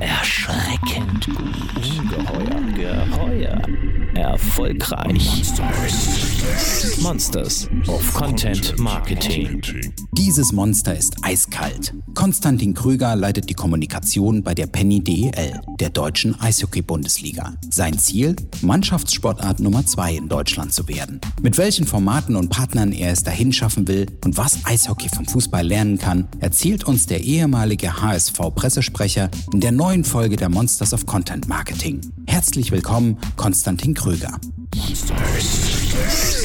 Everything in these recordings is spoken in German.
Erschreckend gut. Ungeheuer. Geheuer. Erfolgreich. Monsters of Content Marketing. Dieses Monster ist eiskalt. Konstantin Krüger leitet die Kommunikation bei der Penny DEL, der deutschen Eishockey-Bundesliga. Sein Ziel? Mannschaftssportart Nummer 2 in Deutschland zu werden. Mit welchen Formaten und Partnern er es dahin schaffen will und was Eishockey vom Fußball lernen kann, erzählt uns der ehemalige HSV-Pressesprecher in der neuen Folge der Monsters of Content Marketing. Herzlich willkommen, Konstantin Krüger.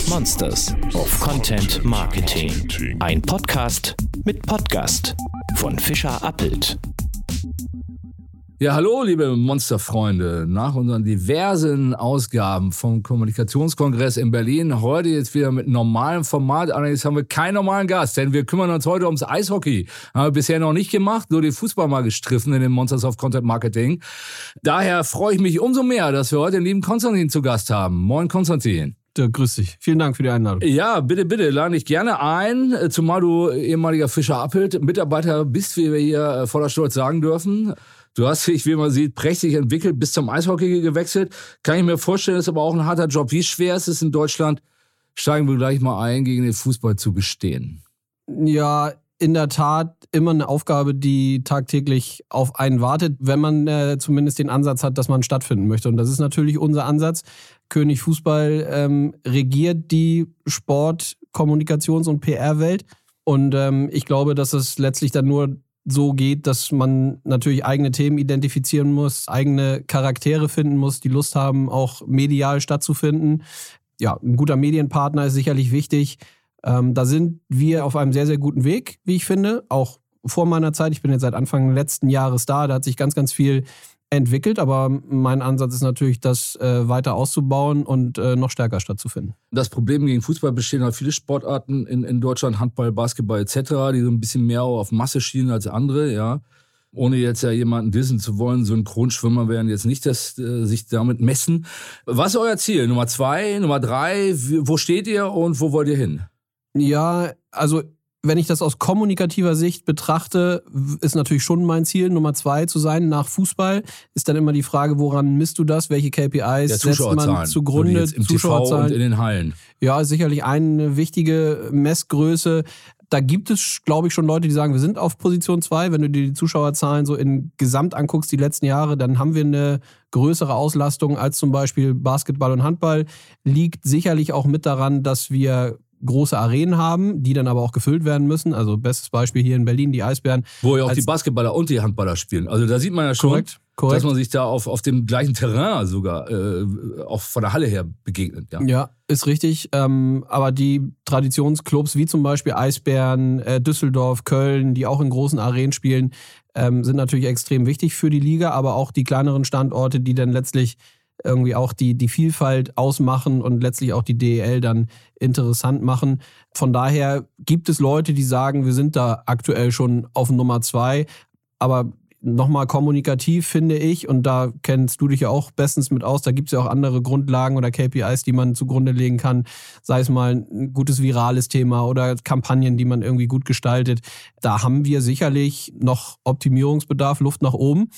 Monsters of Content Marketing. Ein Podcast mit Podcast von Fischer Appelt. Ja, hallo, liebe Monsterfreunde. Nach unseren diversen Ausgaben vom Kommunikationskongress in Berlin, heute jetzt wieder mit normalem Format. Allerdings haben wir keinen normalen Gast, denn wir kümmern uns heute ums Eishockey. Haben wir bisher noch nicht gemacht, nur den Fußball mal gestriffen in den Monsters of Content Marketing. Daher freue ich mich umso mehr, dass wir heute den lieben Konstantin zu Gast haben. Moin, Konstantin. Ja, grüß dich. Vielen Dank für die Einladung. Ja, bitte, bitte, lade dich gerne ein, zumal du ehemaliger Fischer Appelt Mitarbeiter bist, wie wir hier voller Stolz sagen dürfen. Du hast dich, wie man sieht, prächtig entwickelt, bis zum Eishockey gewechselt. Kann ich mir vorstellen, ist aber auch ein harter Job. Wie schwer ist es in Deutschland? Steigen wir gleich mal ein, gegen den Fußball zu bestehen. Ja, in der Tat immer eine Aufgabe, die tagtäglich auf einen wartet, wenn man äh, zumindest den Ansatz hat, dass man stattfinden möchte. Und das ist natürlich unser Ansatz. König Fußball ähm, regiert die Sport-, Kommunikations- und PR-Welt. Und ähm, ich glaube, dass es letztlich dann nur so geht, dass man natürlich eigene Themen identifizieren muss, eigene Charaktere finden muss, die Lust haben, auch medial stattzufinden. Ja, ein guter Medienpartner ist sicherlich wichtig. Ähm, da sind wir auf einem sehr, sehr guten Weg, wie ich finde. Auch vor meiner Zeit. Ich bin jetzt seit Anfang letzten Jahres da. Da hat sich ganz, ganz viel entwickelt, aber mein Ansatz ist natürlich, das äh, weiter auszubauen und äh, noch stärker stattzufinden. Das Problem gegen Fußball bestehen halt viele Sportarten in, in Deutschland, Handball, Basketball etc., die so ein bisschen mehr auf Masse schielen als andere, ja. Ohne jetzt ja jemanden dissen zu wollen, Synchronschwimmer werden jetzt nicht das, äh, sich damit messen. Was ist euer Ziel? Nummer zwei, Nummer drei? Wo steht ihr und wo wollt ihr hin? Ja, also wenn ich das aus kommunikativer Sicht betrachte, ist natürlich schon mein Ziel, Nummer zwei zu sein nach Fußball. Ist dann immer die Frage, woran misst du das? Welche KPIs setzt man zugrunde? Im Zuschauerzahlen. TV und in den Hallen. Ja, sicherlich eine wichtige Messgröße. Da gibt es, glaube ich, schon Leute, die sagen, wir sind auf Position zwei. Wenn du dir die Zuschauerzahlen so in Gesamt anguckst, die letzten Jahre, dann haben wir eine größere Auslastung als zum Beispiel Basketball und Handball. Liegt sicherlich auch mit daran, dass wir große Arenen haben, die dann aber auch gefüllt werden müssen. Also bestes Beispiel hier in Berlin, die Eisbären. Wo ja auch die Basketballer und die Handballer spielen. Also da sieht man ja schon, korrekt, korrekt. dass man sich da auf, auf dem gleichen Terrain sogar äh, auch von der Halle her begegnet. Ja, ja ist richtig. Ähm, aber die Traditionsclubs wie zum Beispiel Eisbären, äh, Düsseldorf, Köln, die auch in großen Arenen spielen, ähm, sind natürlich extrem wichtig für die Liga, aber auch die kleineren Standorte, die dann letztlich irgendwie auch die, die Vielfalt ausmachen und letztlich auch die DEL dann interessant machen. Von daher gibt es Leute, die sagen, wir sind da aktuell schon auf Nummer zwei, aber nochmal kommunikativ finde ich, und da kennst du dich ja auch bestens mit aus, da gibt es ja auch andere Grundlagen oder KPIs, die man zugrunde legen kann, sei es mal ein gutes virales Thema oder Kampagnen, die man irgendwie gut gestaltet. Da haben wir sicherlich noch Optimierungsbedarf, Luft nach oben.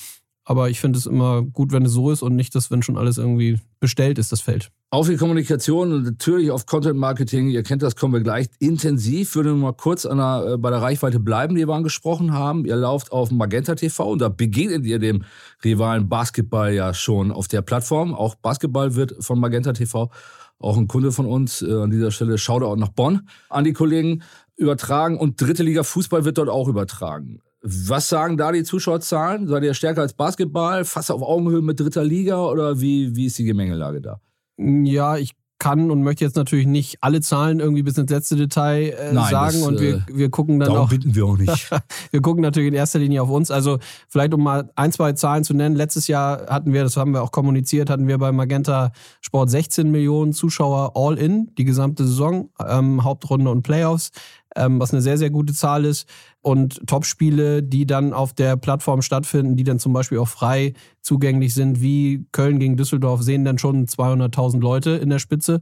Aber ich finde es immer gut, wenn es so ist und nicht, dass wenn schon alles irgendwie bestellt ist, das Feld. Auf die Kommunikation und natürlich auf Content Marketing, ihr kennt das, kommen wir gleich intensiv. Würde nur mal kurz der, äh, bei der Reichweite bleiben, die wir angesprochen haben. Ihr lauft auf Magenta TV und da begegnet ihr dem Rivalen Basketball ja schon auf der Plattform. Auch Basketball wird von Magenta TV, auch ein Kunde von uns, äh, an dieser Stelle Shoutout nach Bonn, an die Kollegen übertragen und dritte Liga Fußball wird dort auch übertragen. Was sagen da die Zuschauerzahlen? Seid ihr stärker als Basketball, fast auf Augenhöhe mit dritter Liga oder wie, wie ist die Gemengelage da? Ja, ich kann und möchte jetzt natürlich nicht alle Zahlen irgendwie bis ins letzte Detail äh, Nein, sagen das, und wir, äh, wir gucken dann auch. bitten wir auch nicht. wir gucken natürlich in erster Linie auf uns. Also vielleicht um mal ein, zwei Zahlen zu nennen. Letztes Jahr hatten wir, das haben wir auch kommuniziert, hatten wir bei Magenta Sport 16 Millionen Zuschauer all in, die gesamte Saison, ähm, Hauptrunde und Playoffs ähm, was eine sehr, sehr gute Zahl ist. Und Topspiele, die dann auf der Plattform stattfinden, die dann zum Beispiel auch frei zugänglich sind, wie Köln gegen Düsseldorf, sehen dann schon 200.000 Leute in der Spitze.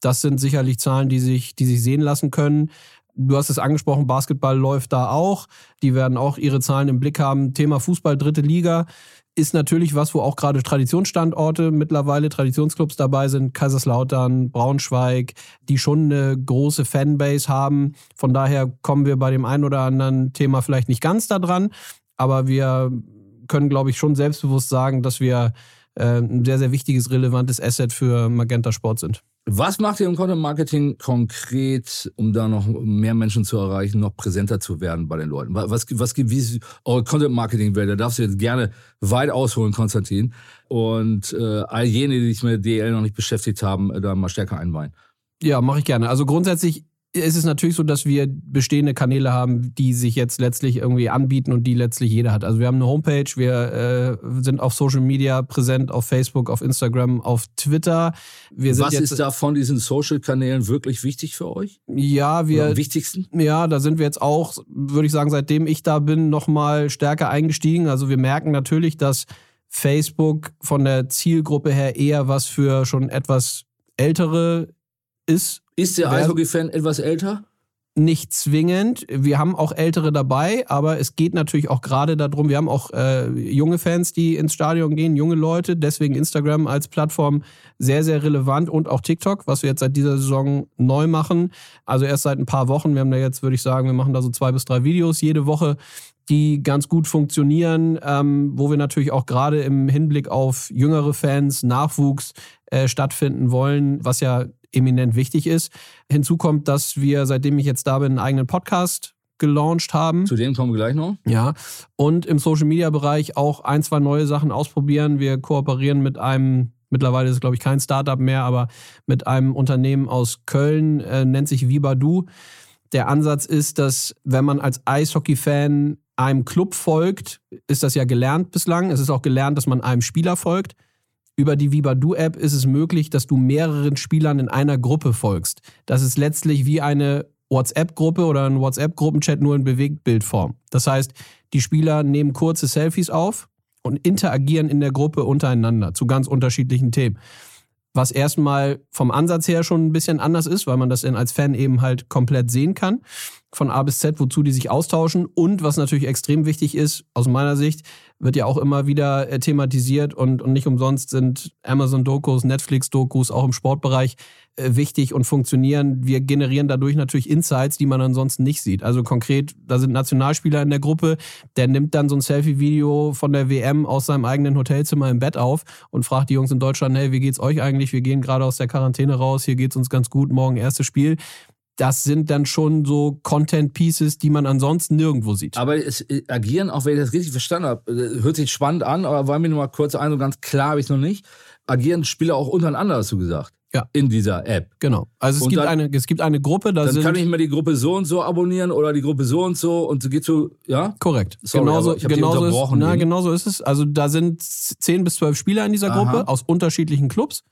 Das sind sicherlich Zahlen, die sich, die sich sehen lassen können. Du hast es angesprochen, Basketball läuft da auch. Die werden auch ihre Zahlen im Blick haben. Thema Fußball, dritte Liga ist natürlich was, wo auch gerade Traditionsstandorte mittlerweile, Traditionsclubs dabei sind, Kaiserslautern, Braunschweig, die schon eine große Fanbase haben. Von daher kommen wir bei dem einen oder anderen Thema vielleicht nicht ganz da dran, aber wir können, glaube ich, schon selbstbewusst sagen, dass wir äh, ein sehr, sehr wichtiges, relevantes Asset für Magenta Sport sind. Was macht ihr im Content Marketing konkret, um da noch mehr Menschen zu erreichen, noch präsenter zu werden bei den Leuten? Was, was wie ist eure Content Marketing Welt? Da darfst du jetzt gerne weit ausholen, Konstantin. Und äh, all jene, die sich mit DL noch nicht beschäftigt haben, da mal stärker einweihen. Ja, mache ich gerne. Also grundsätzlich es ist natürlich so, dass wir bestehende Kanäle haben, die sich jetzt letztlich irgendwie anbieten und die letztlich jeder hat. Also wir haben eine Homepage, wir äh, sind auf Social Media präsent, auf Facebook, auf Instagram, auf Twitter. Wir Was ist da von diesen Social-Kanälen wirklich wichtig für euch? Ja, wir. Oder am wichtigsten? Ja, da sind wir jetzt auch, würde ich sagen, seitdem ich da bin, nochmal stärker eingestiegen. Also wir merken natürlich, dass Facebook von der Zielgruppe her eher was für schon etwas ältere ist ist der Eishockey-Fan etwas älter? Nicht zwingend. Wir haben auch Ältere dabei, aber es geht natürlich auch gerade darum, wir haben auch äh, junge Fans, die ins Stadion gehen, junge Leute, deswegen Instagram als Plattform sehr, sehr relevant und auch TikTok, was wir jetzt seit dieser Saison neu machen. Also erst seit ein paar Wochen. Wir haben da jetzt, würde ich sagen, wir machen da so zwei bis drei Videos jede Woche die ganz gut funktionieren, ähm, wo wir natürlich auch gerade im Hinblick auf jüngere Fans, Nachwuchs äh, stattfinden wollen, was ja eminent wichtig ist. Hinzu kommt, dass wir, seitdem ich jetzt da bin, einen eigenen Podcast gelauncht haben. Zu dem kommen wir gleich noch. Ja. Und im Social Media Bereich auch ein, zwei neue Sachen ausprobieren. Wir kooperieren mit einem, mittlerweile ist es glaube ich kein Startup mehr, aber mit einem Unternehmen aus Köln, äh, nennt sich Vibadu. Der Ansatz ist, dass wenn man als Eishockey-Fan einem Club folgt, ist das ja gelernt bislang. Es ist auch gelernt, dass man einem Spieler folgt. Über die Vibadu-App ist es möglich, dass du mehreren Spielern in einer Gruppe folgst. Das ist letztlich wie eine WhatsApp-Gruppe oder ein WhatsApp-Gruppenchat nur in Bewegtbildform. Das heißt, die Spieler nehmen kurze Selfies auf und interagieren in der Gruppe untereinander zu ganz unterschiedlichen Themen. Was erstmal vom Ansatz her schon ein bisschen anders ist, weil man das als Fan eben halt komplett sehen kann von A bis Z, wozu die sich austauschen. Und was natürlich extrem wichtig ist, aus meiner Sicht, wird ja auch immer wieder äh, thematisiert und, und nicht umsonst sind Amazon-Dokus, Netflix-Dokus auch im Sportbereich äh, wichtig und funktionieren. Wir generieren dadurch natürlich Insights, die man ansonsten nicht sieht. Also konkret, da sind Nationalspieler in der Gruppe, der nimmt dann so ein Selfie-Video von der WM aus seinem eigenen Hotelzimmer im Bett auf und fragt die Jungs in Deutschland, hey, wie geht's euch eigentlich? Wir gehen gerade aus der Quarantäne raus, hier geht's uns ganz gut, morgen erstes Spiel das sind dann schon so Content-Pieces, die man ansonsten nirgendwo sieht. Aber es äh, agieren, auch wenn ich das richtig verstanden habe, äh, hört sich spannend an, aber war mir nur mal kurz ein, so ganz klar habe ich es noch nicht, agieren Spieler auch untereinander, hast du gesagt. Ja. In dieser App. Genau. Also es, gibt, dann, eine, es gibt eine Gruppe, da dann sind. kann ich mir die Gruppe so und so abonnieren oder die Gruppe so und so und so geht so, ja? Korrekt. Sorry, genauso, genauso, ist, na, genauso ist es. Also da sind zehn bis zwölf Spieler in dieser Gruppe Aha. aus unterschiedlichen Clubs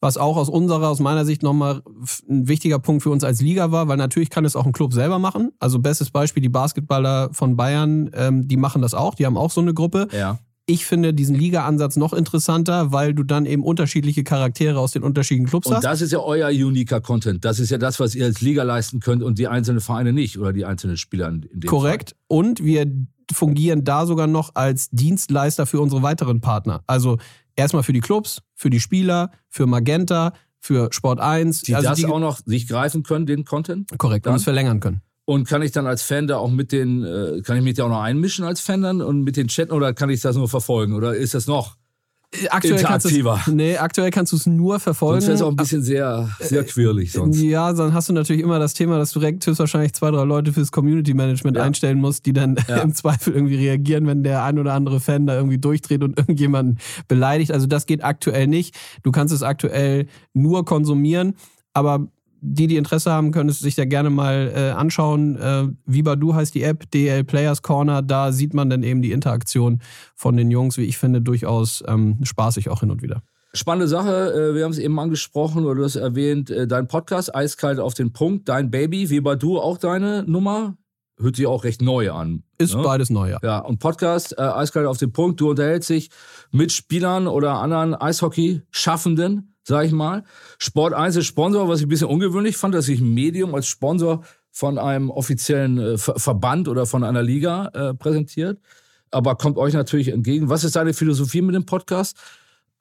was auch aus unserer, aus meiner Sicht nochmal ein wichtiger Punkt für uns als Liga war, weil natürlich kann es auch ein Club selber machen. Also bestes Beispiel, die Basketballer von Bayern, ähm, die machen das auch, die haben auch so eine Gruppe. Ja. Ich finde diesen Liga-Ansatz noch interessanter, weil du dann eben unterschiedliche Charaktere aus den unterschiedlichen Clubs und hast. Und das ist ja euer uniker Content. Das ist ja das, was ihr als Liga leisten könnt und die einzelnen Vereine nicht oder die einzelnen Spieler in dem Korrekt. Fall. Und wir fungieren da sogar noch als Dienstleister für unsere weiteren Partner. Also erstmal für die Clubs, für die Spieler, für Magenta, für Sport 1. Die also das die, auch noch sich greifen können, den Content? Korrekt, dann? und es verlängern können. Und kann ich dann als Fan da auch mit den, äh, kann ich mich da auch noch einmischen als Fan dann und mit den chatten oder kann ich das nur verfolgen? Oder ist das noch aktuell interaktiver. Kannst nee, aktuell kannst du es nur verfolgen. Sonst wäre auch ein bisschen sehr, sehr quirlig sonst. Ja, dann hast du natürlich immer das Thema, dass du direkt höchstwahrscheinlich zwei, drei Leute fürs Community Management ja. einstellen musst, die dann ja. im Zweifel irgendwie reagieren, wenn der ein oder andere Fan da irgendwie durchdreht und irgendjemanden beleidigt. Also das geht aktuell nicht. Du kannst es aktuell nur konsumieren. Aber die, die Interesse haben, können es sich da gerne mal äh, anschauen. Äh, Vibadu heißt die App, DL Players Corner. Da sieht man dann eben die Interaktion von den Jungs, wie ich finde, durchaus ähm, spaßig auch hin und wieder. Spannende Sache, äh, wir haben es eben angesprochen oder du hast erwähnt, äh, dein Podcast, Eiskalt auf den Punkt, dein Baby, Vibadu auch deine Nummer? Hört sich auch recht neu an. Ist ne? beides neu, ja. Ja, und Podcast, äh, Eiskalt auf den Punkt, du unterhältst dich mit Spielern oder anderen Eishockey-Schaffenden sag ich mal. Sport 1 ist Sponsor, was ich ein bisschen ungewöhnlich fand, dass sich ein Medium als Sponsor von einem offiziellen äh, Verband oder von einer Liga äh, präsentiert, aber kommt euch natürlich entgegen. Was ist deine Philosophie mit dem Podcast?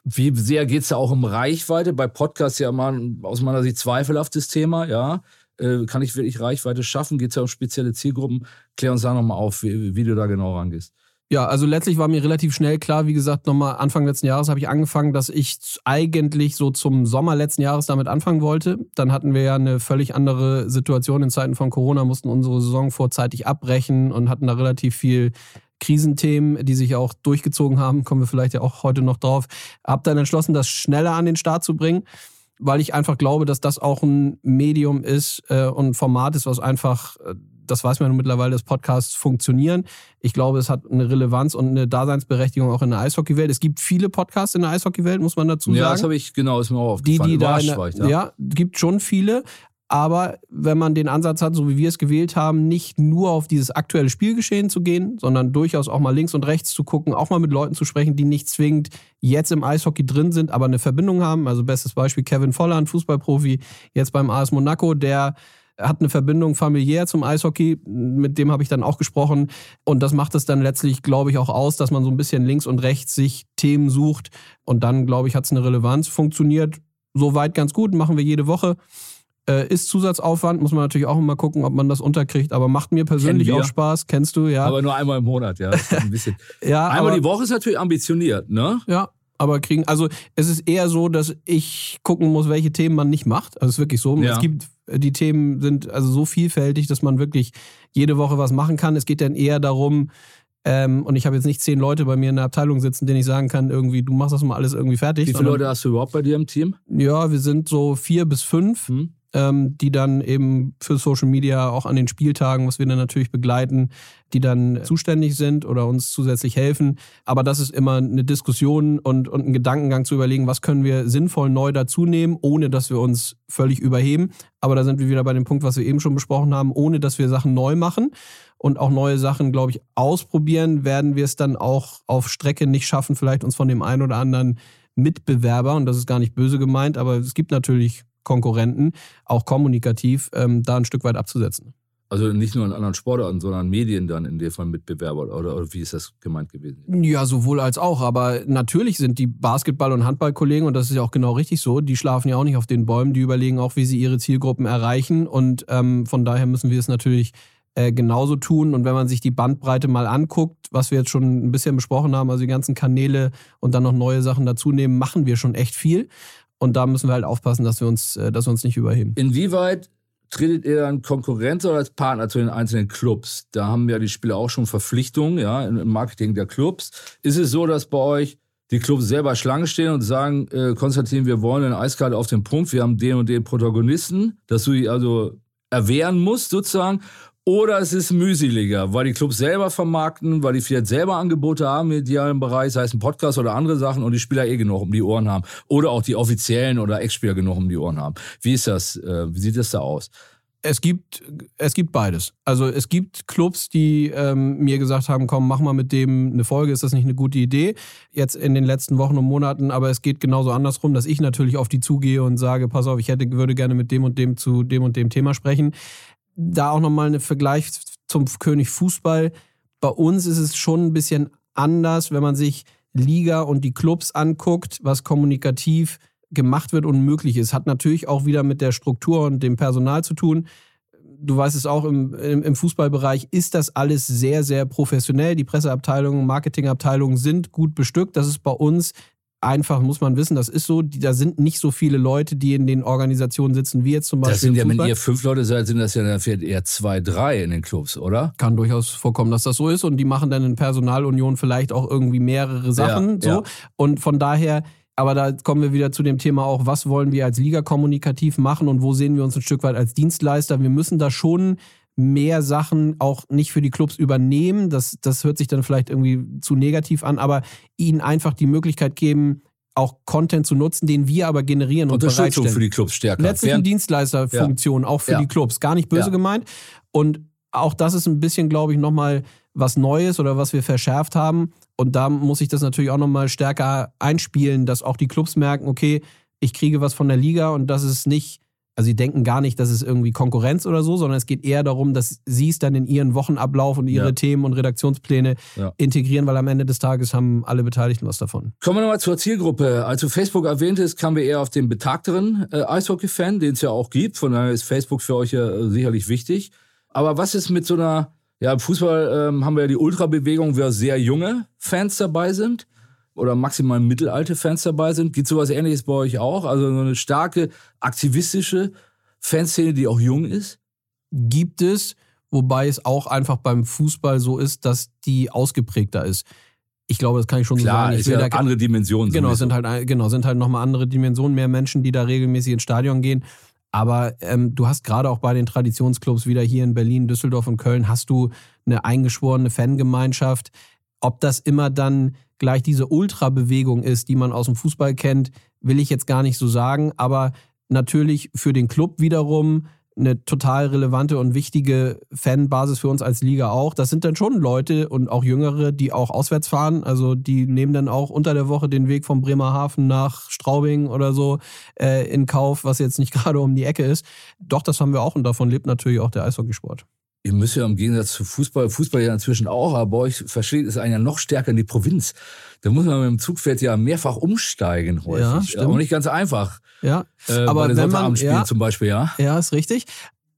Wie sehr geht es da auch um Reichweite? Bei Podcasts ja mal aus meiner Sicht zweifelhaftes Thema, ja. Äh, kann ich wirklich Reichweite schaffen? Geht es ja um spezielle Zielgruppen? Klär uns da nochmal auf, wie, wie du da genau rangehst. Ja, also letztlich war mir relativ schnell klar, wie gesagt, nochmal Anfang letzten Jahres habe ich angefangen, dass ich eigentlich so zum Sommer letzten Jahres damit anfangen wollte. Dann hatten wir ja eine völlig andere Situation in Zeiten von Corona, mussten unsere Saison vorzeitig abbrechen und hatten da relativ viel Krisenthemen, die sich auch durchgezogen haben, kommen wir vielleicht ja auch heute noch drauf. Hab dann entschlossen, das schneller an den Start zu bringen weil ich einfach glaube, dass das auch ein Medium ist äh, und ein Format ist, was einfach, äh, das weiß man mittlerweile, dass Podcasts funktionieren. Ich glaube, es hat eine Relevanz und eine Daseinsberechtigung auch in der Eishockeywelt. Es gibt viele Podcasts in der Eishockeywelt, muss man dazu sagen. Ja, das habe ich, genau, ist mir auch aufgefallen. Die, die da der, ja. ja, gibt schon viele. Aber wenn man den Ansatz hat, so wie wir es gewählt haben, nicht nur auf dieses aktuelle Spielgeschehen zu gehen, sondern durchaus auch mal links und rechts zu gucken, auch mal mit Leuten zu sprechen, die nicht zwingend jetzt im Eishockey drin sind, aber eine Verbindung haben. Also bestes Beispiel Kevin Volland, Fußballprofi, jetzt beim AS Monaco, der hat eine Verbindung familiär zum Eishockey, mit dem habe ich dann auch gesprochen. Und das macht es dann letztlich, glaube ich, auch aus, dass man so ein bisschen links und rechts sich Themen sucht. Und dann, glaube ich, hat es eine Relevanz. Funktioniert soweit ganz gut, machen wir jede Woche. Äh, ist Zusatzaufwand, muss man natürlich auch immer gucken, ob man das unterkriegt, aber macht mir persönlich auch Spaß, kennst du, ja. Aber nur einmal im Monat, ja. Ein bisschen. ja einmal aber, die Woche ist natürlich ambitioniert, ne? Ja, aber kriegen, also es ist eher so, dass ich gucken muss, welche Themen man nicht macht. Also es ist wirklich so. Ja. Es gibt, die Themen sind also so vielfältig, dass man wirklich jede Woche was machen kann. Es geht dann eher darum, ähm, und ich habe jetzt nicht zehn Leute bei mir in der Abteilung sitzen, denen ich sagen kann, irgendwie, du machst das mal alles irgendwie fertig. Wie viele Leute hast du überhaupt bei dir im Team? Ja, wir sind so vier bis fünf. Hm ähm, die dann eben für Social Media auch an den Spieltagen, was wir dann natürlich begleiten, die dann zuständig sind oder uns zusätzlich helfen. Aber das ist immer eine Diskussion und, und ein Gedankengang zu überlegen, was können wir sinnvoll neu dazu nehmen, ohne dass wir uns völlig überheben. Aber da sind wir wieder bei dem Punkt, was wir eben schon besprochen haben, ohne dass wir Sachen neu machen und auch neue Sachen, glaube ich, ausprobieren, werden wir es dann auch auf Strecke nicht schaffen, vielleicht uns von dem einen oder anderen Mitbewerber, und das ist gar nicht böse gemeint, aber es gibt natürlich Konkurrenten, auch kommunikativ, ähm, da ein Stück weit abzusetzen. Also nicht nur in anderen Sportarten, sondern Medien dann in dem Fall Mitbewerber oder, oder wie ist das gemeint gewesen? Ja, sowohl als auch. Aber natürlich sind die Basketball- und Handballkollegen, und das ist ja auch genau richtig so, die schlafen ja auch nicht auf den Bäumen, die überlegen auch, wie sie ihre Zielgruppen erreichen. Und ähm, von daher müssen wir es natürlich äh, genauso tun. Und wenn man sich die Bandbreite mal anguckt, was wir jetzt schon ein bisschen besprochen haben, also die ganzen Kanäle und dann noch neue Sachen dazu nehmen, machen wir schon echt viel. Und da müssen wir halt aufpassen, dass wir uns, äh, dass wir uns nicht überheben. Inwieweit tretet ihr dann Konkurrenz oder als Partner zu den einzelnen Clubs? Da haben ja die Spieler auch schon Verpflichtungen, ja, im Marketing der Clubs. Ist es so, dass bei euch die Clubs selber Schlange stehen und sagen, äh, Konstantin, wir wollen eine Eiskarte auf den Punkt, wir haben den und den Protagonisten, dass du die also erwehren musst sozusagen? Oder es ist mühseliger, weil die Clubs selber vermarkten, weil die vielleicht selber Angebote haben im idealen Bereich, sei es ein Podcast oder andere Sachen und die Spieler eh genug um die Ohren haben. Oder auch die offiziellen oder Ex-Spieler genug um die Ohren haben. Wie ist das? Äh, wie sieht das da aus? Es gibt, es gibt beides. Also es gibt Clubs, die ähm, mir gesagt haben, komm, mach mal mit dem eine Folge, ist das nicht eine gute Idee? Jetzt in den letzten Wochen und Monaten, aber es geht genauso andersrum, dass ich natürlich auf die zugehe und sage, pass auf, ich hätte, würde gerne mit dem und dem zu dem und dem Thema sprechen da auch nochmal ein Vergleich zum König Fußball. Bei uns ist es schon ein bisschen anders, wenn man sich Liga und die Clubs anguckt, was kommunikativ gemacht wird und möglich ist. Hat natürlich auch wieder mit der Struktur und dem Personal zu tun. Du weißt es auch, im, im Fußballbereich ist das alles sehr, sehr professionell. Die Presseabteilungen, Marketingabteilungen sind gut bestückt. Das ist bei uns einfach, muss man wissen, das ist so, da sind nicht so viele Leute, die in den Organisationen sitzen, wie jetzt zum Beispiel. Das sind ja, wenn ihr fünf Leute seid, sind das ja dann vielleicht eher zwei, drei in den Clubs, oder? Kann durchaus vorkommen, dass das so ist und die machen dann in Personalunion vielleicht auch irgendwie mehrere Sachen. Ja, so. Ja. Und von daher, aber da kommen wir wieder zu dem Thema auch, was wollen wir als Liga kommunikativ machen und wo sehen wir uns ein Stück weit als Dienstleister? Wir müssen da schon mehr Sachen auch nicht für die Clubs übernehmen. Das, das hört sich dann vielleicht irgendwie zu negativ an, aber ihnen einfach die Möglichkeit geben, auch Content zu nutzen, den wir aber generieren und Unterstützung für die Clubs stärker. Letztlich Dienstleisterfunktion, ja. auch für ja. die Clubs. Gar nicht böse ja. gemeint. Und auch das ist ein bisschen, glaube ich, nochmal was Neues oder was wir verschärft haben. Und da muss ich das natürlich auch nochmal stärker einspielen, dass auch die Clubs merken, okay, ich kriege was von der Liga und das ist nicht Also sie denken gar nicht, dass es irgendwie Konkurrenz oder so, sondern es geht eher darum, dass sie es dann in ihren Wochenablauf und ihre ja. Themen und Redaktionspläne ja. integrieren, weil am Ende des Tages haben alle Beteiligten was davon. Kommen wir nochmal zur Zielgruppe. Als du Facebook erwähntest, kamen wir eher auf den betagteren äh, Eishockey-Fan, den es ja auch gibt. Von daher ist Facebook für euch ja äh, sicherlich wichtig. Aber was ist mit so einer, ja, im Fußball ähm, haben wir ja die Ultrabewegung, wo sehr junge Fans dabei sind oder maximal mittelalte Fans dabei sind. Gibt sowas ähnliches bei euch auch? Also so eine starke aktivistische Fanszene, die auch jung ist? Gibt es, wobei es auch einfach beim Fußball so ist, dass die ausgeprägter ist. Ich glaube, das kann ich schon Klar, so sagen. Ich ist ja da, andere Dimensionen. Genau, sind halt, genau, sind halt nochmal andere Dimensionen, mehr Menschen, die da regelmäßig ins Stadion gehen. Aber ähm, du hast gerade auch bei den Traditionsclubs wieder hier in Berlin, Düsseldorf und Köln, hast du eine eingeschworene Fangemeinschaft. Ob das immer dann gleich diese Ultrabewegung ist, die man aus dem Fußball kennt, will ich jetzt gar nicht so sagen. Aber natürlich für den Club wiederum eine total relevante und wichtige Fanbasis für uns als Liga auch. Das sind dann schon Leute und auch Jüngere, die auch auswärts fahren. Also die nehmen dann auch unter der Woche den Weg vom Bremerhaven nach Straubing oder so äh, in Kauf, was jetzt nicht gerade um die Ecke ist. Doch, das haben wir auch und davon lebt natürlich auch der Eishockeysport. Ihr müsst ja im Gegensatz zu Fußball, Fußball ja inzwischen auch, aber euch versteht es einen ja noch stärker in die Provinz. Da muss man mit dem Zugpferd ja mehrfach umsteigen häufig. Ja, stimmt. Auch nicht ganz einfach. Ja, äh, aber bei wenn man, ja, zum Beispiel, ja. Ja, ist richtig.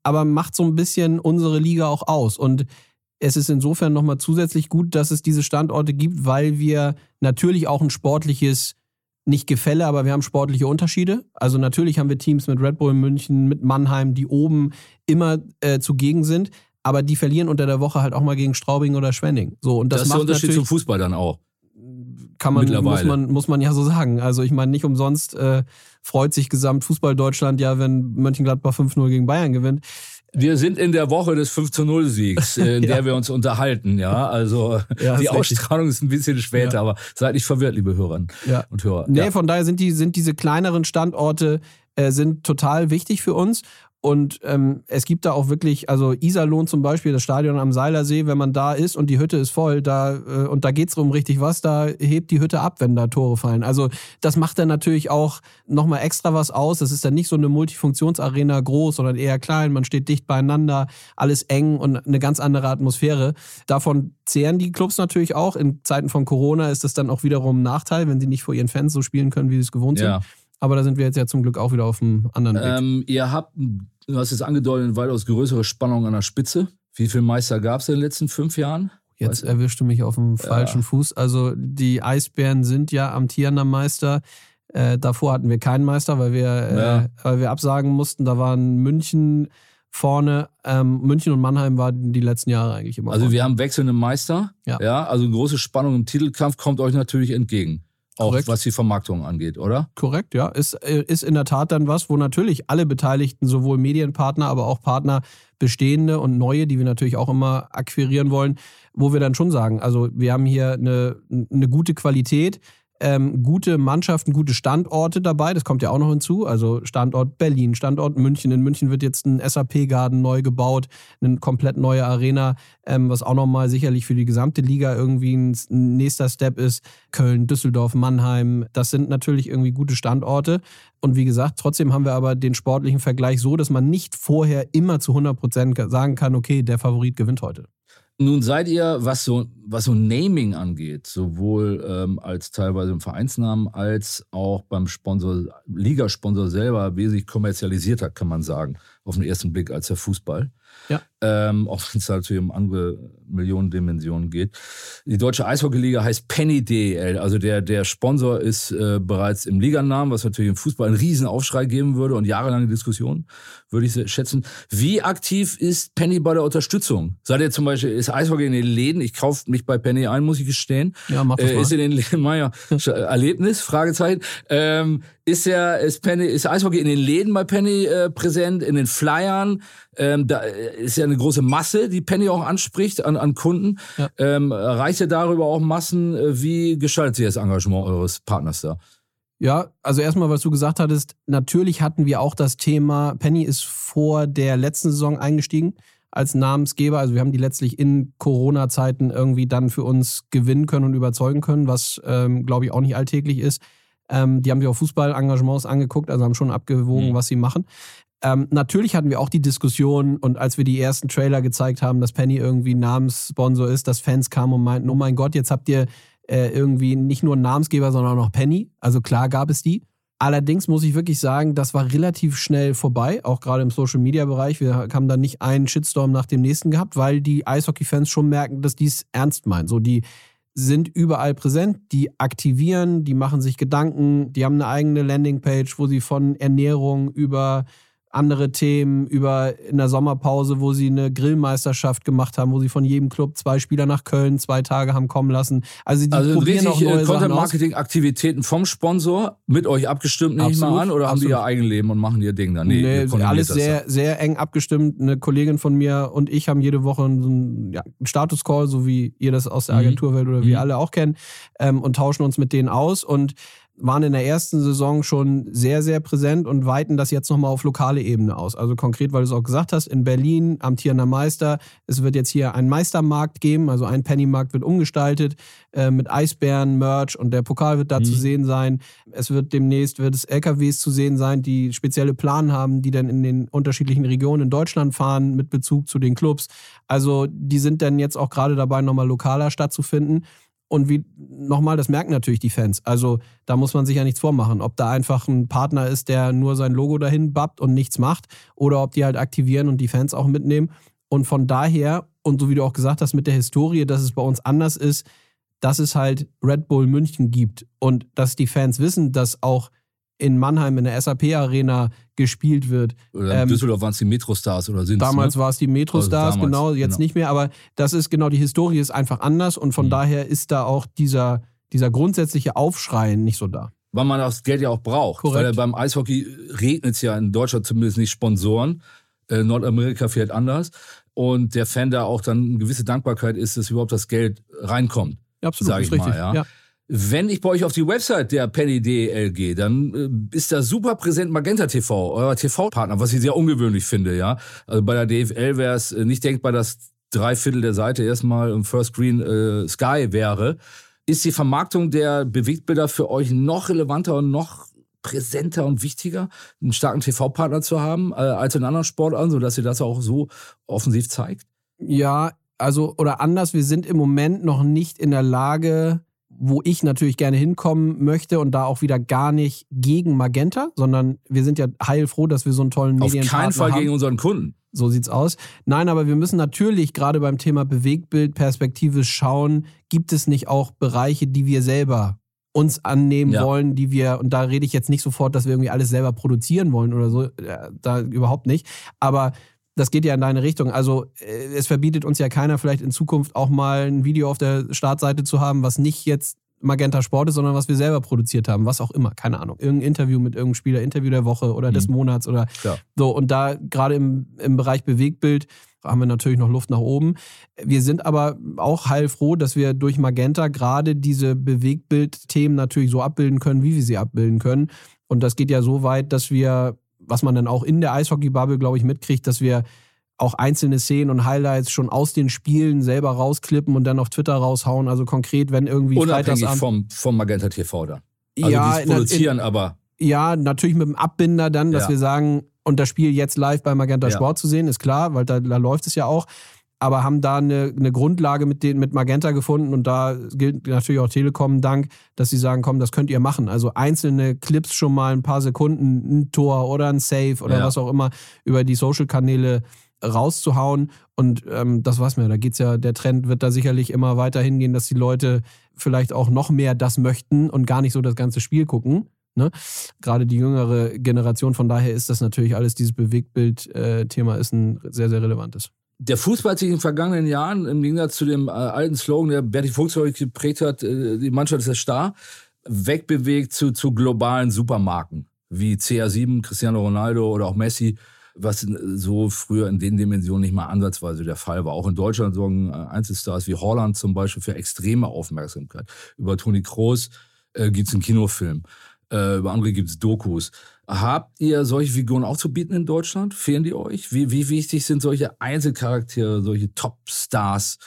Aber macht so ein bisschen unsere Liga auch aus. Und es ist insofern nochmal zusätzlich gut, dass es diese Standorte gibt, weil wir natürlich auch ein sportliches nicht Gefälle, aber wir haben sportliche Unterschiede. Also natürlich haben wir Teams mit Red Bull München, mit Mannheim, die oben immer äh, zugegen sind aber die verlieren unter der Woche halt auch mal gegen Straubing oder Schwenning. So, und das, das ist der Unterschied zum Fußball dann auch. Kann man, muss man, muss man ja so sagen. Also ich meine, nicht umsonst äh, freut sich gesamt Fußball Deutschland ja, wenn Mönchengladbach 5-0 gegen Bayern gewinnt. Wir sind in der Woche des 5 0 Siegs, in ja. der wir uns unterhalten, ja. Also ja, die Ausstrahlung richtig. ist ein bisschen später, ja. aber seid nicht verwirrt, liebe Hörer und Hörer. Nee, von daher sind die, sind diese kleineren Standorte äh, sind total wichtig für uns. Und ähm, es gibt da auch wirklich, also Iserlohn zum Beispiel, das Stadion am Seilersee, wenn man da ist und die Hütte ist voll, da äh, und da geht es um richtig was, da hebt die Hütte ab, wenn da Tore fallen. Also das macht dann natürlich auch nochmal extra was aus. Das ist dann nicht so eine Multifunktionsarena groß, sondern eher klein. Man steht dicht beieinander, alles eng und eine ganz andere Atmosphäre. Davon zehren die Clubs natürlich auch. In Zeiten von Corona ist das dann auch wiederum ein Nachteil, wenn sie nicht vor ihren Fans so spielen können, wie sie es gewohnt ja. sind. Aber da sind wir jetzt ja zum Glück auch wieder auf einem anderen Weg. Ähm, ihr habt, du hast es angedeutet, weitaus größere Spannung an der Spitze. Wie viele Meister gab es in den letzten fünf Jahren? Jetzt erwischst du mich auf dem falschen ja. Fuß. Also die Eisbären sind ja amtierender Meister. Äh, davor hatten wir keinen Meister, weil wir, äh, ja. weil wir absagen mussten. Da waren München vorne. Ähm, München und Mannheim waren die letzten Jahre eigentlich immer. Also vorne. wir haben wechselnde Meister. Ja. ja. Also eine große Spannung im Titelkampf kommt euch natürlich entgegen. Auch Korrekt. was die Vermarktung angeht, oder? Korrekt, ja. Ist, äh, ist in der Tat dann was, wo natürlich alle Beteiligten, sowohl Medienpartner, aber auch Partner, bestehende und neue, die wir natürlich auch immer akquirieren wollen, wo wir dann schon sagen, also wir haben hier eine, eine gute Qualität, ähm, gute Mannschaften, gute Standorte dabei. Das kommt ja auch noch hinzu. Also Standort Berlin, Standort München. In München wird jetzt ein SAP-Garden neu gebaut, eine komplett neue Arena, ähm, was auch nochmal sicherlich für die gesamte Liga irgendwie ein nächster Step ist. Köln, Düsseldorf, Mannheim. Das sind natürlich irgendwie gute Standorte. Und wie gesagt, trotzdem haben wir aber den sportlichen Vergleich so, dass man nicht vorher immer zu 100 Prozent sagen kann, okay, der Favorit gewinnt heute. Nun seid ihr, was so, was so Naming angeht, sowohl ähm, als teilweise im Vereinsnamen als auch beim Sponsor, Ligasponsor selber wesentlich kommerzialisierter, kann man sagen, auf den ersten Blick als der Fußball. Ja. Ähm, auch wenn es natürlich um andere Millionendimensionen geht. Die deutsche Eishockeyliga heißt Penny DL. Also der, der Sponsor ist äh, bereits im Liganamen, was natürlich im Fußball einen riesen Aufschrei geben würde und jahrelange Diskussionen, würde ich schätzen. Wie aktiv ist Penny bei der Unterstützung? Seid ihr zum Beispiel, ist Eishockey in den Läden? Ich kaufe mich bei Penny ein, muss ich gestehen. Ja, mach das äh, mal. Ist in den Läden, ja, Erlebnis, Fragezeichen. Ähm, ist ja, ist Penny, ist Eishockey in den Läden bei Penny äh, präsent, in den Flyern? Ähm, da äh, ist ja eine große Masse, die Penny auch anspricht an, an Kunden. Ja. Ähm, erreicht ihr darüber auch Massen? Äh, wie gestaltet sich das Engagement eures Partners da? Ja, also erstmal, was du gesagt hattest, natürlich hatten wir auch das Thema, Penny ist vor der letzten Saison eingestiegen als Namensgeber. Also wir haben die letztlich in Corona-Zeiten irgendwie dann für uns gewinnen können und überzeugen können, was, ähm, glaube ich, auch nicht alltäglich ist. Ähm, die haben sich auch Fußballengagements angeguckt, also haben schon abgewogen, mhm. was sie machen. Ähm, natürlich hatten wir auch die Diskussion und als wir die ersten Trailer gezeigt haben, dass Penny irgendwie Namenssponsor ist, dass Fans kamen und meinten, oh mein Gott, jetzt habt ihr äh, irgendwie nicht nur einen Namensgeber, sondern auch noch Penny. Also klar gab es die. Allerdings muss ich wirklich sagen, das war relativ schnell vorbei, auch gerade im Social Media Bereich. Wir haben da nicht einen Shitstorm nach dem nächsten gehabt, weil die Eishockey-Fans schon merken, dass die es ernst meinen. So, die sind überall präsent, die aktivieren, die machen sich Gedanken, die haben eine eigene Landingpage, wo sie von Ernährung über andere Themen über in der Sommerpause, wo sie eine Grillmeisterschaft gemacht haben, wo sie von jedem Club zwei Spieler nach Köln zwei Tage haben kommen lassen. Also die also probieren auch neue Content Marketing Aktivitäten vom Sponsor mit euch abgestimmt nehme ich mal Absolut, an oder haben die absolut. ihr Eigenleben und machen ihr Ding dann? Nee, koordiniert alles sehr, sehr eng abgestimmt. Eine Kollegin von mir und ich haben jede Woche einen, ja, einen Status-Call, so wie ihr das aus der Mhm. Agenturwelt oder Mhm. wir alle auch kennen, ähm, und tauschen uns mit denen aus und waren in der ersten Saison schon sehr, sehr präsent und weiten das jetzt nochmal auf lokale Ebene aus. Also konkret, weil du es auch gesagt hast, in Berlin, amtierender Meister. Es wird jetzt hier einen Meistermarkt geben, also ein Pennymarkt wird umgestaltet äh, mit Eisbären, Merch und der Pokal wird da Mhm. zu sehen sein. Es wird demnächst wird es LKWs zu sehen sein, die spezielle Plan haben, die dann in den unterschiedlichen Regionen in Deutschland fahren mit Bezug zu den Clubs. Also die sind dann jetzt auch gerade dabei, nochmal lokaler stattzufinden. Und wie nochmal, das merken natürlich die Fans. Also da muss man sich ja nichts vormachen, ob da einfach ein Partner ist, der nur sein Logo dahin bappt und nichts macht, oder ob die halt aktivieren und die Fans auch mitnehmen. Und von daher, und so wie du auch gesagt hast, mit der Historie, dass es bei uns anders ist, dass es halt Red Bull München gibt und dass die Fans wissen, dass auch in Mannheim in der SAP-Arena gespielt wird. Oder in Ähm, Düsseldorf waren es die Metrostars oder sind Damals ne? war es die Metrostars, Also genau, jetzt genau. nicht mehr, aber das ist genau, die Historie ist einfach anders und von Mhm. daher ist da auch dieser, dieser grundsätzliche Aufschrei nicht so da. weil man das Geld ja auch braucht. Korrekt. Weil beim Eishockey regnet es ja in Deutschland zumindest nicht Sponsoren. Äh, Nordamerika fährt anders. Und der Fan da auch dann eine gewisse Dankbarkeit ist, dass überhaupt das Geld reinkommt. Ja, absolut, Sag ist ich richtig. mal, ja. Wenn ich bei euch auf die Website der Penny DL gehe, dann äh, ist da super präsent Magenta TV, euer TV-Partner, was ich sehr ungewöhnlich finde, ja. Also bei der DFL wäre es äh, nicht denkbar, dass drei Viertel der Seite erstmal im First Screen äh, Sky wäre. Ist die Vermarktung der Bewegtbilder für euch noch relevanter und noch präsenter und wichtiger, einen starken TV-Partner zu haben, äh, als in anderen Sportarten, sodass ihr das auch so offensiv zeigt? Ja, also, oder anders, wir sind im Moment noch nicht in der Lage, wo ich natürlich gerne hinkommen möchte und da auch wieder gar nicht gegen Magenta, sondern wir sind ja heilfroh, dass wir so einen tollen Auf Medienpartner keinen Fall haben. gegen unseren Kunden. So sieht's aus. Nein, aber wir müssen natürlich gerade beim Thema Bewegtbild perspektivisch schauen, gibt es nicht auch Bereiche, die wir selber uns annehmen Ja. wollen, die wir, und da rede ich jetzt nicht sofort, dass wir irgendwie alles selber produzieren wollen oder so, äh, da überhaupt nicht. Aber das geht ja in deine Richtung. Also äh, es verbietet uns ja keiner vielleicht in Zukunft auch mal ein Video auf der Startseite zu haben, was nicht jetzt Magenta Sport ist, sondern was wir selber produziert haben, was auch immer, keine Ahnung. Irgendein Interview mit irgendeinem Spieler, Interview der Woche oder des Mhm. Monats oder Klar. so. Und da gerade im, im Bereich Bewegtbild haben wir natürlich noch Luft nach oben. Wir sind aber auch heilfroh, dass wir durch Magenta gerade diese Bewegtbild-Themen natürlich so abbilden können, wie wir sie abbilden können. Und das geht ja so weit, dass wir, was man dann auch in der Eishockey-Bubble, glaube ich, mitkriegt, dass wir auch einzelne Szenen und Highlights schon aus den Spielen selber rausklippen und dann auf Twitter raushauen. Also konkret, wenn irgendwie Unabhängig Freitagsabend- vom, vom Magenta TV da. Also ja, die in produzieren, aber ja, natürlich mit dem Abbinder dann, dass Ja. wir sagen, und das Spiel jetzt live bei Magenta Ja. Sport zu sehen, ist klar, weil da, da läuft es ja auch. Aber haben da eine, eine Grundlage mit, den, mit Magenta gefunden und da gilt natürlich auch Telekom Dank, dass sie sagen, komm, das könnt ihr machen. Also einzelne Clips schon mal ein paar Sekunden, ein Tor oder ein Save oder Ja. was auch immer über die Social-Kanäle rauszuhauen. Und ähm, das war's mir. Da geht's ja, der Trend wird da sicherlich immer weiter hingehen, dass die Leute vielleicht auch noch mehr das möchten und gar nicht so das ganze Spiel gucken. Ne? Gerade die jüngere Generation, von daher ist das natürlich alles, dieses Bewegtbild-Thema ist ein sehr, sehr relevantes. Der Fußball hat sich in den vergangenen Jahren, im Gegensatz zu dem äh, alten Slogan, der Berti Fuchs geprägt hat, äh, die Mannschaft ist der Star, wegbewegt zu, zu globalen Supermarken wie CR7, Cristiano Ronaldo oder auch Messi, was so früher in den Dimensionen nicht mal ansatzweise der Fall war. Auch in Deutschland sorgen äh, Einzelstars wie Holland zum Beispiel für extreme Aufmerksamkeit. Über Toni Kroos äh, gibt es einen Kinofilm. Äh, über andere gibt es Dokus. Habt ihr solche Figuren auch zu bieten in Deutschland? Fehlen die euch? Wie, wie wichtig sind solche Einzelcharaktere, solche Topstars,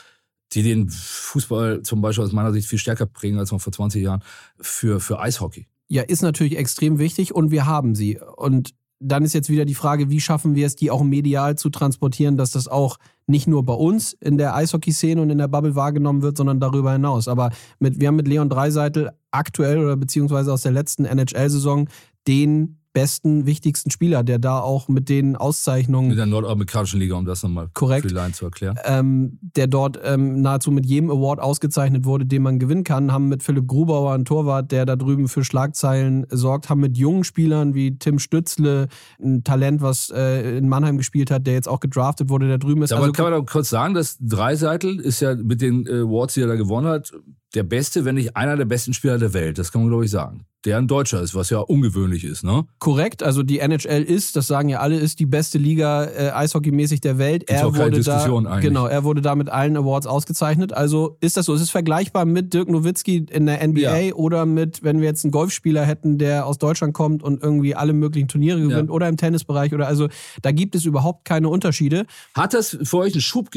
die den Fußball zum Beispiel aus meiner Sicht viel stärker prägen als noch vor 20 Jahren für, für Eishockey? Ja, ist natürlich extrem wichtig und wir haben sie. Und dann ist jetzt wieder die Frage, wie schaffen wir es, die auch medial zu transportieren, dass das auch nicht nur bei uns in der Eishockey-Szene und in der Bubble wahrgenommen wird, sondern darüber hinaus. Aber mit, wir haben mit Leon Dreiseitel aktuell oder beziehungsweise aus der letzten NHL-Saison den besten, wichtigsten Spieler, der da auch mit den Auszeichnungen. Mit der nordamerikanischen Liga, um das nochmal korrekt, für die Line zu erklären. Ähm, der dort ähm, nahezu mit jedem Award ausgezeichnet wurde, den man gewinnen kann, haben mit Philipp Grubauer einen Torwart, der da drüben für Schlagzeilen sorgt, haben mit jungen Spielern wie Tim Stützle ein Talent, was äh, in Mannheim gespielt hat, der jetzt auch gedraftet wurde, der drüben ist. Aber also, kann man doch kurz sagen, dass Dreiseitel ist ja mit den äh, Awards, die er da gewonnen hat, der beste, wenn nicht einer der besten Spieler der Welt. Das kann man, glaube ich, sagen. Der ein Deutscher ist, was ja ungewöhnlich ist, ne? Korrekt. Also die NHL ist, das sagen ja alle, ist die beste Liga äh, eishockeymäßig der Welt. Gibt's er wurde da, eigentlich. genau, er wurde da mit allen Awards ausgezeichnet. Also ist das so? Ist es vergleichbar mit Dirk Nowitzki in der NBA ja. oder mit, wenn wir jetzt einen Golfspieler hätten, der aus Deutschland kommt und irgendwie alle möglichen Turniere gewinnt ja. oder im Tennisbereich oder also da gibt es überhaupt keine Unterschiede. Hat das für euch einen Schub?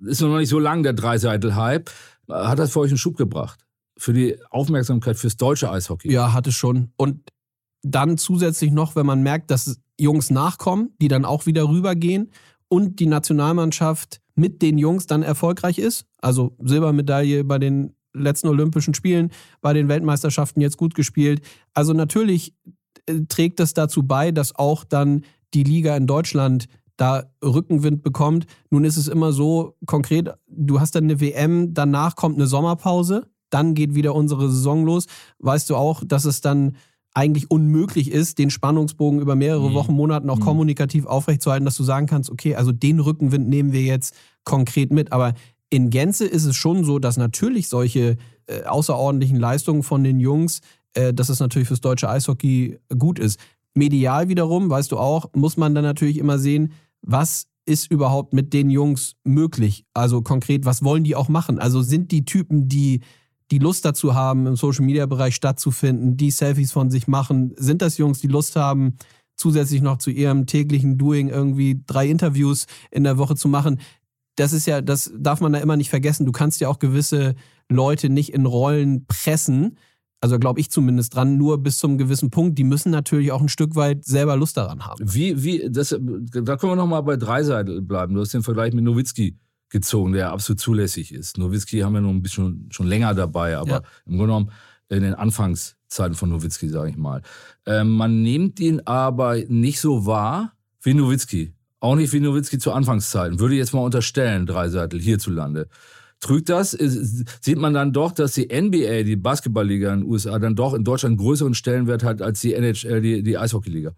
Ist noch nicht so lang der Dreiseitel-Hype hat das für euch einen Schub gebracht? Für die Aufmerksamkeit fürs deutsche Eishockey? Ja, hat es schon. Und dann zusätzlich noch, wenn man merkt, dass Jungs nachkommen, die dann auch wieder rübergehen und die Nationalmannschaft mit den Jungs dann erfolgreich ist. Also Silbermedaille bei den letzten Olympischen Spielen, bei den Weltmeisterschaften jetzt gut gespielt. Also natürlich äh, trägt das dazu bei, dass auch dann die Liga in Deutschland da Rückenwind bekommt. Nun ist es immer so konkret, du hast dann eine WM, danach kommt eine Sommerpause, dann geht wieder unsere Saison los. Weißt du auch, dass es dann eigentlich unmöglich ist, den Spannungsbogen über mehrere mhm. Wochen, Monate auch mhm. kommunikativ aufrechtzuerhalten, dass du sagen kannst, okay, also den Rückenwind nehmen wir jetzt konkret mit. Aber in Gänze ist es schon so, dass natürlich solche äh, außerordentlichen Leistungen von den Jungs, äh, dass es natürlich fürs deutsche Eishockey gut ist. Medial wiederum, weißt du auch, muss man dann natürlich immer sehen, was ist überhaupt mit den Jungs möglich? Also konkret, was wollen die auch machen? Also sind die Typen, die die Lust dazu haben, im Social-Media-Bereich stattzufinden, die Selfies von sich machen, sind das Jungs, die Lust haben, zusätzlich noch zu ihrem täglichen Doing irgendwie drei Interviews in der Woche zu machen? Das ist ja, das darf man da immer nicht vergessen. Du kannst ja auch gewisse Leute nicht in Rollen pressen, also glaube ich zumindest dran, nur bis zum gewissen Punkt. Die müssen natürlich auch ein Stück weit selber Lust daran haben. Wie, wie, das, da können wir nochmal bei Dreiseitel bleiben. Du hast den Vergleich mit Nowitzki gezogen, der absolut zulässig ist. Nowitzki haben wir noch ein bisschen schon länger dabei, aber ja. im Grunde genommen in den Anfangszeiten von Nowitzki, sage ich mal. Ähm, man nimmt ihn aber nicht so wahr wie Nowitzki. Auch nicht wie Nowitzki zu Anfangszeiten. Würde ich jetzt mal unterstellen, Dreiseitel hierzulande. Trügt das? Sieht man dann doch, dass die NBA, die Basketballliga in den USA, dann doch in Deutschland größeren Stellenwert hat als die NHL, die, die Eishockeyliga?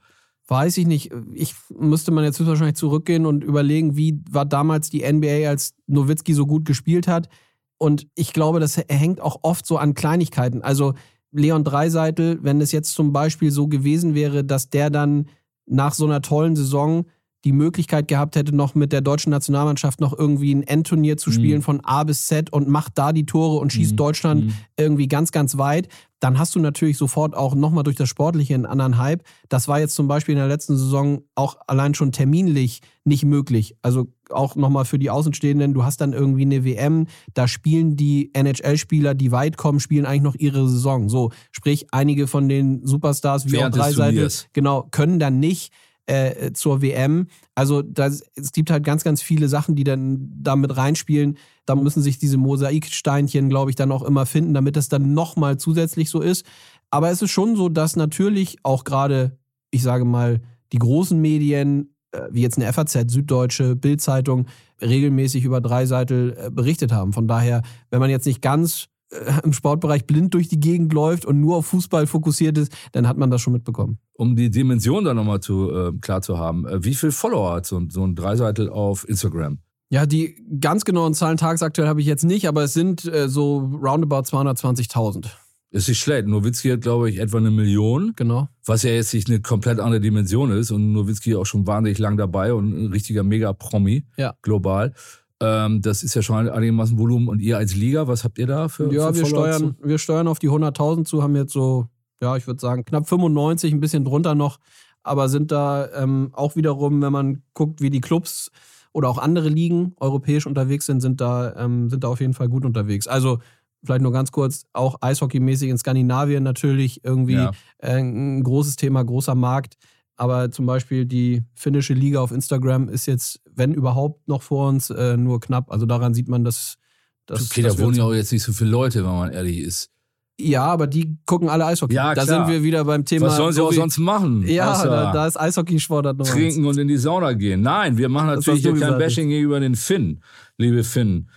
Weiß ich nicht. Ich müsste man jetzt wahrscheinlich zurückgehen und überlegen, wie war damals die NBA, als Nowitzki so gut gespielt hat. Und ich glaube, das hängt auch oft so an Kleinigkeiten. Also Leon Dreiseitel, wenn es jetzt zum Beispiel so gewesen wäre, dass der dann nach so einer tollen Saison die Möglichkeit gehabt hätte, noch mit der deutschen Nationalmannschaft noch irgendwie ein Endturnier zu spielen mhm. von A bis Z und macht da die Tore und schießt mhm. Deutschland mhm. irgendwie ganz, ganz weit, dann hast du natürlich sofort auch nochmal durch das Sportliche einen anderen Hype. Das war jetzt zum Beispiel in der letzten Saison auch allein schon terminlich nicht möglich. Also auch nochmal für die Außenstehenden, du hast dann irgendwie eine WM, da spielen die NHL-Spieler, die weit kommen, spielen eigentlich noch ihre Saison. So, sprich, einige von den Superstars wie auch Dreiseitel, genau, können dann nicht äh, zur WM. Also das, es gibt halt ganz, ganz viele Sachen, die dann da mit reinspielen. Da müssen sich diese Mosaiksteinchen, glaube ich, dann auch immer finden, damit das dann nochmal zusätzlich so ist. Aber es ist schon so, dass natürlich auch gerade, ich sage mal, die großen Medien, äh, wie jetzt eine FAZ, Süddeutsche, Bildzeitung, regelmäßig über Dreiseitel äh, berichtet haben. Von daher, wenn man jetzt nicht ganz im Sportbereich blind durch die Gegend läuft und nur auf Fußball fokussiert ist, dann hat man das schon mitbekommen. Um die Dimension da nochmal zu, äh, klar zu haben, äh, wie viele Follower hat so, so ein Dreiseitel auf Instagram? Ja, die ganz genauen Zahlen tagsaktuell habe ich jetzt nicht, aber es sind äh, so roundabout 220.000. Ist nicht schlecht. Nowitzki hat, glaube ich, etwa eine Million. Genau. Was ja jetzt nicht eine komplett andere Dimension ist. Und Nowitzki auch schon wahnsinnig lang dabei und ein richtiger Mega-Promi. Ja. Global. Ähm, das ist ja schon einigermaßen Volumen. Und ihr als Liga, was habt ihr da für Ja, für wir, steuern, wir steuern auf die 100.000 zu, haben jetzt so, ja, ich würde sagen, knapp 95, ein bisschen drunter noch. Aber sind da ähm, auch wiederum, wenn man guckt, wie die Clubs oder auch andere Ligen europäisch unterwegs sind, sind da, ähm, sind da auf jeden Fall gut unterwegs. Also vielleicht nur ganz kurz, auch eishockeymäßig in Skandinavien natürlich irgendwie ja. äh, ein großes Thema, großer Markt. Aber zum Beispiel die finnische Liga auf Instagram ist jetzt, wenn überhaupt, noch vor uns äh, nur knapp. Also daran sieht man, dass. dass Okay, dass da wohnen ja auch jetzt nicht so viele Leute, wenn man ehrlich ist. Ja, aber die gucken alle Eishockey. Ja, da klar. sind wir wieder beim Thema. Was sollen sie auch sonst machen? Ja, da, da ist Eishockey-Sportart eins. trinken und in die Sauna gehen. Nein, wir machen natürlich hier kein Bashing gegenüber den Finn, liebe Finn.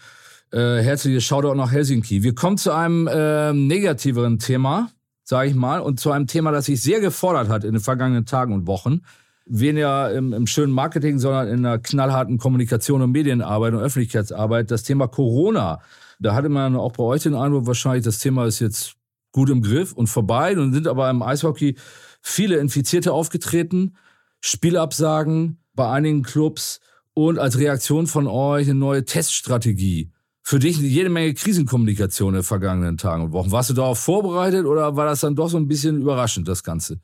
Äh, herzliches Shoutout nach Helsinki. Wir kommen zu einem ähm, negativeren Thema, sage ich mal, und zu einem Thema, das sich sehr gefordert hat in den vergangenen Tagen und Wochen. Weniger im, im schönen Marketing, sondern in der knallharten Kommunikation und Medienarbeit und Öffentlichkeitsarbeit. Das Thema Corona. Da hatte man auch bei euch den Eindruck, wahrscheinlich das Thema ist jetzt gut im Griff und vorbei. Nun sind aber im Eishockey viele Infizierte aufgetreten, Spielabsagen bei einigen Clubs und als Reaktion von euch eine neue Teststrategie. Für dich jede Menge Krisenkommunikation in den vergangenen Tagen und Wochen. Warst du darauf vorbereitet oder war das dann doch so ein bisschen überraschend, das Ganze?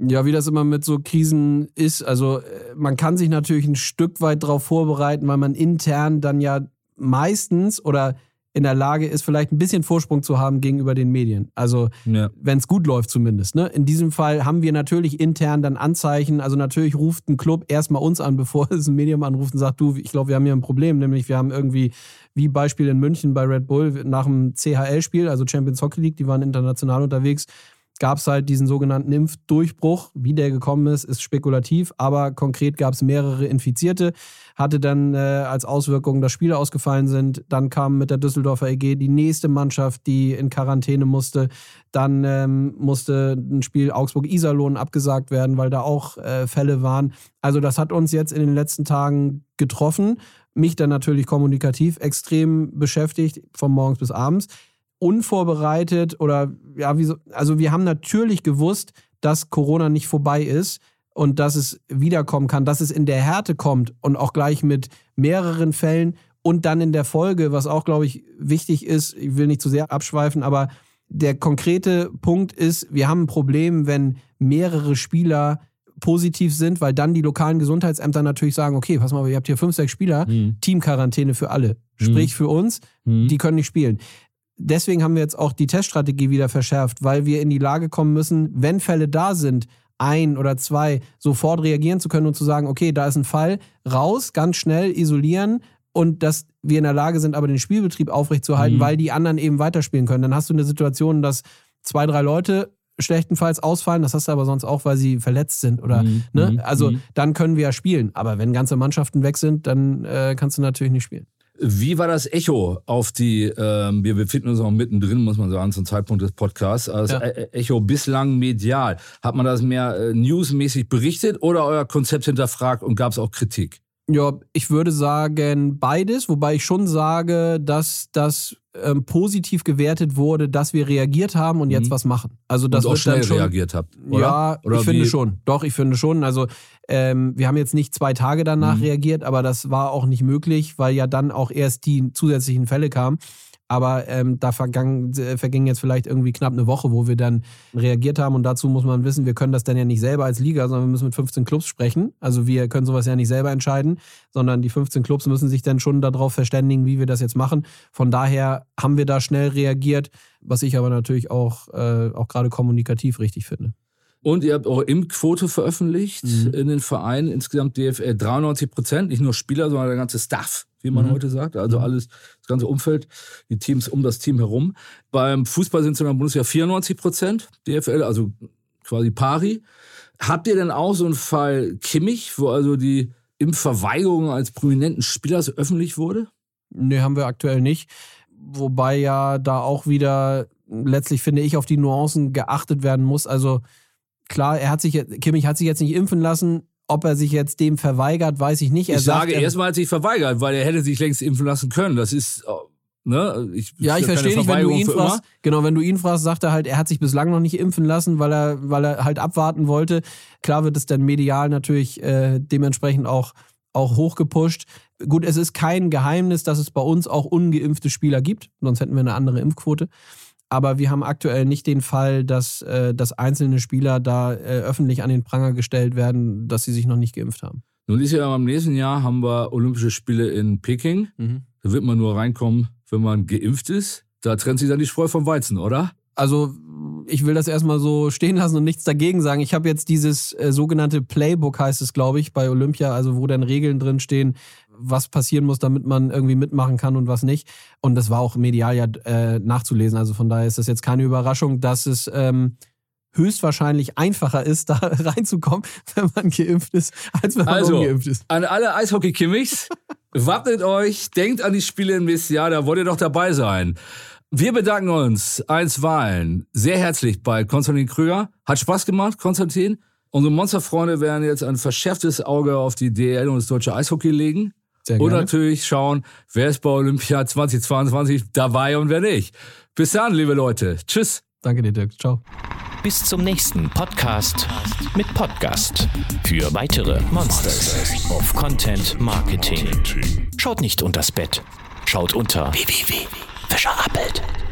Ja, wie das immer mit so Krisen ist. Also äh, man kann sich natürlich ein Stück weit darauf vorbereiten, weil man intern dann ja meistens oder in der Lage ist, vielleicht ein bisschen Vorsprung zu haben gegenüber den Medien. Also Ja. wenn es gut läuft zumindest. Ne? In diesem Fall haben wir natürlich intern dann Anzeichen. Also natürlich ruft ein Club erstmal uns an, bevor es ein Medium anruft und sagt, du, ich glaube, wir haben hier ein Problem. Nämlich wir haben irgendwie, wie Beispiel in München bei Red Bull, nach dem CHL-Spiel, also Champions Hockey League, die waren international unterwegs, gab es halt diesen sogenannten Impfdurchbruch. Wie der gekommen ist, ist spekulativ, aber konkret gab es mehrere Infizierte. Hatte dann äh, als Auswirkung, dass Spiele ausgefallen sind. Dann kam mit der Düsseldorfer EG die nächste Mannschaft, die in Quarantäne musste. Dann ähm, musste ein Spiel Augsburg-Iserlohn abgesagt werden, weil da auch äh, Fälle waren. Also das hat uns jetzt in den letzten Tagen getroffen. Mich dann natürlich kommunikativ extrem beschäftigt, von morgens bis abends unvorbereitet oder ja, wie so, also wir haben natürlich gewusst, dass Corona nicht vorbei ist und dass es wiederkommen kann, dass es in der Härte kommt und auch gleich mit mehreren Fällen und dann in der Folge, was auch, glaube ich, wichtig ist, ich will nicht zu sehr abschweifen, aber der konkrete Punkt ist, wir haben ein Problem, wenn mehrere Spieler positiv sind, weil dann die lokalen Gesundheitsämter natürlich sagen, okay, pass mal, ihr habt hier fünf, sechs Spieler, Mhm. Teamquarantäne für alle. Sprich für uns, Mhm. die können nicht spielen. Deswegen haben wir jetzt auch die Teststrategie wieder verschärft, weil wir in die Lage kommen müssen, wenn Fälle da sind, ein oder zwei, sofort reagieren zu können und zu sagen, okay, da ist ein Fall, raus, ganz schnell isolieren und dass wir in der Lage sind, aber den Spielbetrieb aufrechtzuerhalten, Mhm. weil die anderen eben weiterspielen können. Dann hast du eine Situation, dass zwei, drei Leute schlechtenfalls ausfallen, das hast du aber sonst auch, weil sie verletzt sind oder, Mhm. ne? Mhm. Also Mhm. dann können wir ja spielen. Aber wenn ganze Mannschaften weg sind, dann äh, kannst du natürlich nicht spielen. Wie war das Echo auf die, ähm, wir befinden uns auch mittendrin, muss man sagen, zum Zeitpunkt des Podcasts, also Ja. E- Echo bislang medial. Hat man das mehr äh, newsmäßig berichtet oder euer Konzept hinterfragt und gab es auch Kritik? Ja, ich würde sagen beides, wobei ich schon sage, dass das ähm, positiv gewertet wurde, dass wir reagiert haben und jetzt Mhm. was machen. Also das und auch schnell schon, reagiert habt, oder? Ja, Oder ich finde wie- schon. Doch, ich finde schon. Also ähm, wir haben jetzt nicht zwei Tage danach Mhm. reagiert, aber das war auch nicht möglich, weil ja dann auch erst die zusätzlichen Fälle kamen. Aber ähm, da vergang, äh, verging jetzt vielleicht irgendwie knapp eine Woche, wo wir dann reagiert haben. Und dazu muss man wissen, wir können das dann ja nicht selber als Liga, sondern wir müssen mit 15 Clubs sprechen. Also wir können sowas ja nicht selber entscheiden, sondern die 15 Clubs müssen sich dann schon darauf verständigen, wie wir das jetzt machen. Von daher haben wir da schnell reagiert, was ich aber natürlich auch, äh, auch gerade kommunikativ richtig finde. Und ihr habt eure Impfquote veröffentlicht Mhm. in den Vereinen, insgesamt DFL 93 Prozent, nicht nur Spieler, sondern der ganze Staff, wie man Mhm. heute sagt, also Mhm. alles, das ganze Umfeld, die Teams um das Team herum. Beim Fußball sind es in der Bundesliga 94 Prozent DFL, also quasi pari. Habt ihr denn auch so einen Fall Kimmich, wo also die Impfverweigerung als prominenten Spielers öffentlich wurde? Nee, haben wir aktuell nicht. Wobei ja da auch wieder letztlich, finde ich, auf die Nuancen geachtet werden muss. Also klar, er hat sich, jetzt- Kimmich hat sich jetzt nicht impfen lassen. Ob er sich jetzt dem verweigert, weiß ich nicht. Er ich sagt, sage er- erstmal, hat sich verweigert, weil er hätte sich längst impfen lassen können. Das ist, äh, ne, ich, Ja, ich verstehe nicht, wenn du ihn für immer. fragst. Genau, wenn du ihn fragst, sagt er halt, er hat sich bislang noch nicht impfen lassen, weil er, weil er halt abwarten wollte. Klar wird es dann medial natürlich äh, dementsprechend auch, auch hochgepusht. Gut, es ist kein Geheimnis, dass es bei uns auch ungeimpfte Spieler gibt, sonst hätten wir eine andere Impfquote. Aber wir haben aktuell nicht den Fall, dass, äh, dass einzelne Spieler da äh, öffentlich an den Pranger gestellt werden, dass sie sich noch nicht geimpft haben. Nun ist ja im nächsten Jahr haben wir Olympische Spiele in Peking. Da wird man nur reinkommen, wenn man geimpft ist. Da trennt sich dann die Spreu vom Weizen, oder? Also ich will das erstmal so stehen lassen und nichts dagegen sagen. Ich habe jetzt dieses äh, sogenannte Playbook, heißt es, glaube ich, bei Olympia, also wo dann Regeln drin stehen, was passieren muss, damit man irgendwie mitmachen kann und was nicht. Und das war auch medial ja äh, nachzulesen. Also von daher ist das jetzt keine Überraschung, dass es ähm, höchstwahrscheinlich einfacher ist, da reinzukommen, wenn man geimpft ist, als wenn man also, ungeimpft ist. An alle Eishockey-Kimmichs, wappnet euch, denkt an die Spiele im nächsten Jahr, da wollt ihr doch dabei sein. Wir bedanken uns einstweilen sehr herzlich bei Konstantin Krüger. Hat Spaß gemacht, Konstantin. Unsere Monsterfreunde werden jetzt ein verschärftes Auge auf die DL und das deutsche Eishockey legen. Sehr Und gerne. natürlich schauen, wer ist bei Olympia 2022 dabei und wer nicht. Bis dann, liebe Leute. Tschüss. Danke dir, Dirk. Ciao. Bis zum nächsten Podcast mit Podcast. Für weitere Monsters of Content Marketing. Schaut nicht unters Bett. Schaut unter www.fischerappelt.de.